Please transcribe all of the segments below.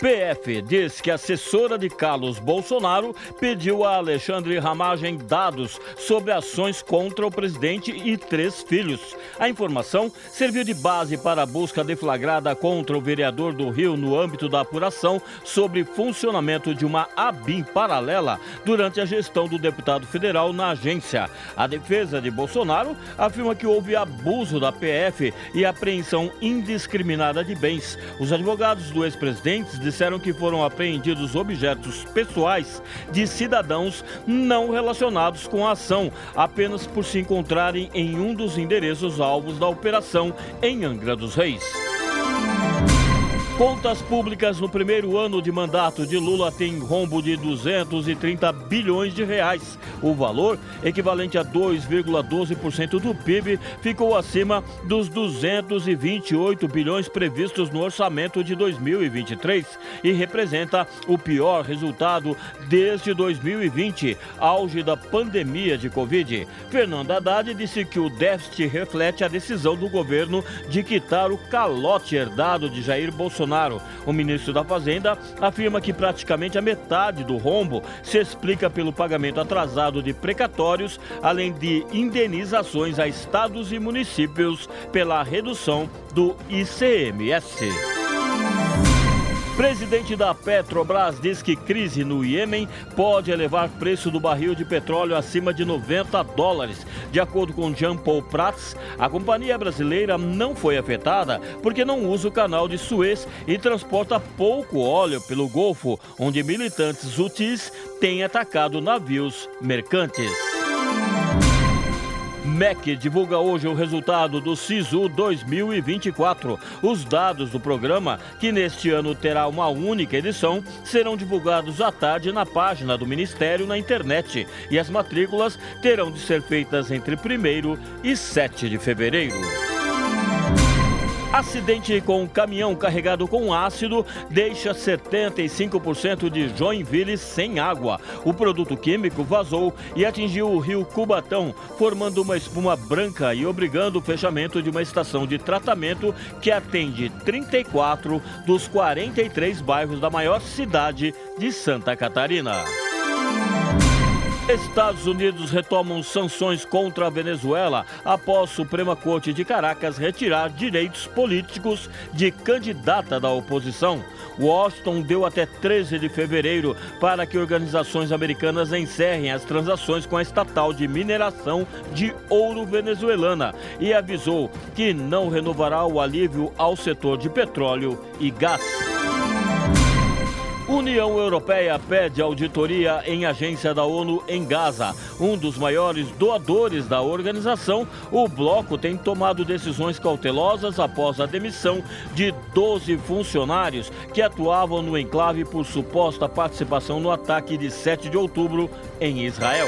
PF diz que a assessora de Carlos Bolsonaro pediu a Alexandre Ramagem dados sobre ações contra o presidente e três filhos. A informação serviu de base para a busca deflagrada contra o vereador do Rio no âmbito da apuração sobre funcionamento de uma ABIM paralela durante a gestão do deputado federal na agência. A defesa de Bolsonaro afirma que houve abuso da PF e apreensão indiscriminada de bens. Os advogados do ex-presidente disseram que foram apreendidos objetos pessoais de cidadãos não relacionados com a ação, apenas por se encontrarem em um dos endereços alvos da operação em Angra dos Reis. Contas públicas no primeiro ano de mandato de Lula têm rombo de 230 bilhões de reais. O valor, equivalente a 2,12% do PIB, ficou acima dos 228 bilhões previstos no orçamento de 2023 e representa o pior resultado desde 2020, auge da pandemia de Covid. Fernando Haddad disse que o déficit reflete a decisão do governo de quitar o calote herdado de Jair Bolsonaro Bolsonaro. O ministro da Fazenda afirma que praticamente a metade do rombo se explica pelo pagamento atrasado de precatórios, além de indenizações a estados e municípios pela redução do ICMS. Presidente da Petrobras diz que crise no Iêmen pode elevar preço do barril de petróleo acima de 90 dólares. De acordo com Jean Paul Prats, a companhia brasileira não foi afetada porque não usa o canal de Suez e transporta pouco óleo pelo Golfo, onde militantes Houthis têm atacado navios mercantes. MEC divulga hoje o resultado do SISU 2024. Os dados do programa, que neste ano terá uma única edição, serão divulgados à tarde na página do Ministério na internet e as matrículas terão de ser feitas entre 1 e 7 de fevereiro. Acidente com um caminhão carregado com ácido deixa 75% de Joinville sem água. O produto químico vazou e atingiu o rio Cubatão, formando uma espuma branca e obrigando o fechamento de uma estação de tratamento que atende 34 dos 43 bairros da maior cidade de Santa Catarina. Estados Unidos retomam sanções contra a Venezuela após Suprema Corte de Caracas retirar direitos políticos de candidata da oposição. Washington deu até 13 de fevereiro para que organizações americanas encerrem as transações com a estatal de mineração de ouro venezuelana e avisou que não renovará o alívio ao setor de petróleo e gás. União Europeia pede auditoria em agência da ONU em Gaza. Um dos maiores doadores da organização, o bloco tem tomado decisões cautelosas após a demissão de 12 funcionários que atuavam no enclave por suposta participação no ataque de 7 de outubro em Israel.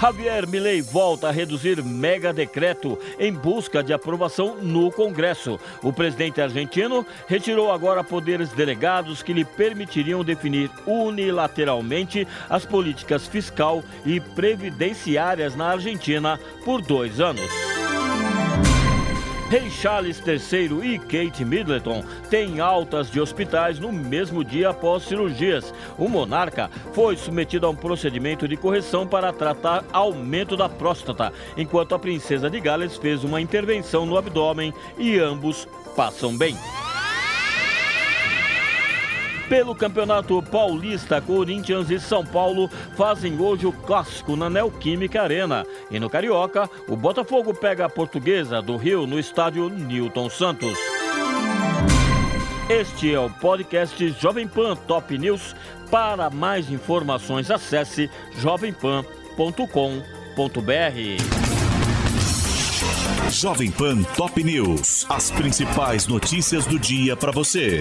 Javier Milei volta a reduzir mega decreto em busca de aprovação no Congresso. O presidente argentino retirou agora poderes delegados que lhe permitiriam definir unilateralmente as políticas fiscal e previdenciárias na Argentina por dois anos. Rei Charles III e Kate Middleton têm altas de hospitais no mesmo dia após cirurgias. O monarca foi submetido a um procedimento de correção para tratar aumento da próstata, enquanto a princesa de Gales fez uma intervenção no abdômen e ambos passam bem. Pelo Campeonato Paulista, Corinthians e São Paulo fazem hoje o clássico na Neoquímica Arena. E no Carioca, o Botafogo pega a Portuguesa do Rio no estádio Newton Santos. Este é o podcast Jovem Pan Top News. Para mais informações, acesse jovempan.com.br. Jovem Pan Top News. As principais notícias do dia para você.